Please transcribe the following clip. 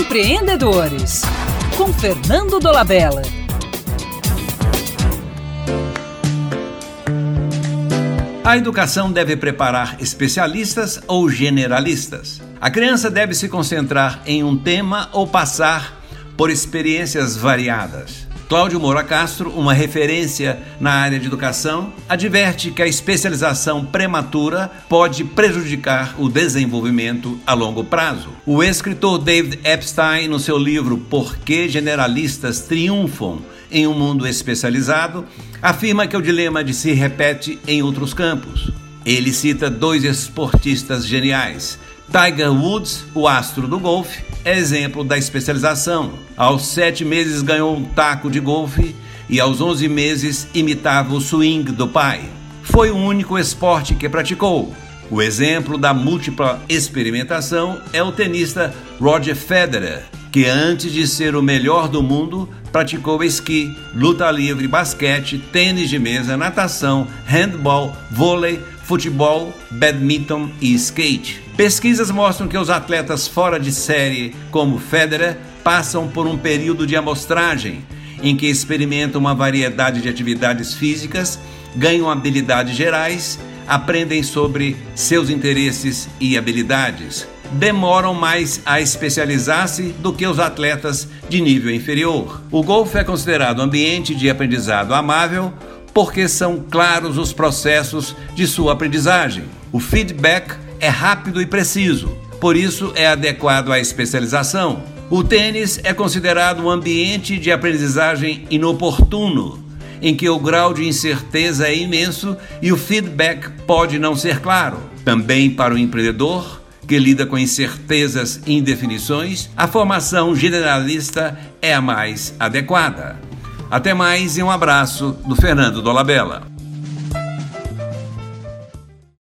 Empreendedores, com Fernando Dolabella. A educação deve preparar especialistas ou generalistas. A criança deve se concentrar em um tema ou passar por experiências variadas. Cláudio Moura Castro, uma referência na área de educação, adverte que a especialização prematura pode prejudicar o desenvolvimento a longo prazo. O escritor David Epstein, no seu livro Por que Generalistas Triunfam em um Mundo Especializado, afirma que o dilema de se repete em outros campos. Ele cita dois esportistas geniais, Tiger Woods, o astro do golfe, é exemplo da especialização. Aos sete meses ganhou um taco de golfe e aos onze meses imitava o swing do pai. Foi o único esporte que praticou. O exemplo da múltipla experimentação é o tenista Roger Federer, que antes de ser o melhor do mundo, praticou esqui, luta livre, basquete, tênis de mesa, natação, handball, vôlei, futebol, badminton e skate. Pesquisas mostram que os atletas fora de série, como Federer, passam por um período de amostragem em que experimentam uma variedade de atividades físicas, ganham habilidades gerais, aprendem sobre seus interesses e habilidades. Demoram mais a especializar-se do que os atletas de nível inferior. O golfe é considerado um ambiente de aprendizado amável porque são claros os processos de sua aprendizagem. O feedback é rápido e preciso, por isso é adequado à especialização. O tênis é considerado um ambiente de aprendizagem inoportuno, em que o grau de incerteza é imenso e o feedback pode não ser claro. Também para o empreendedor, que lida com incertezas e indefinições, a formação generalista é a mais adequada. Até mais e um abraço do Fernando Dolabella.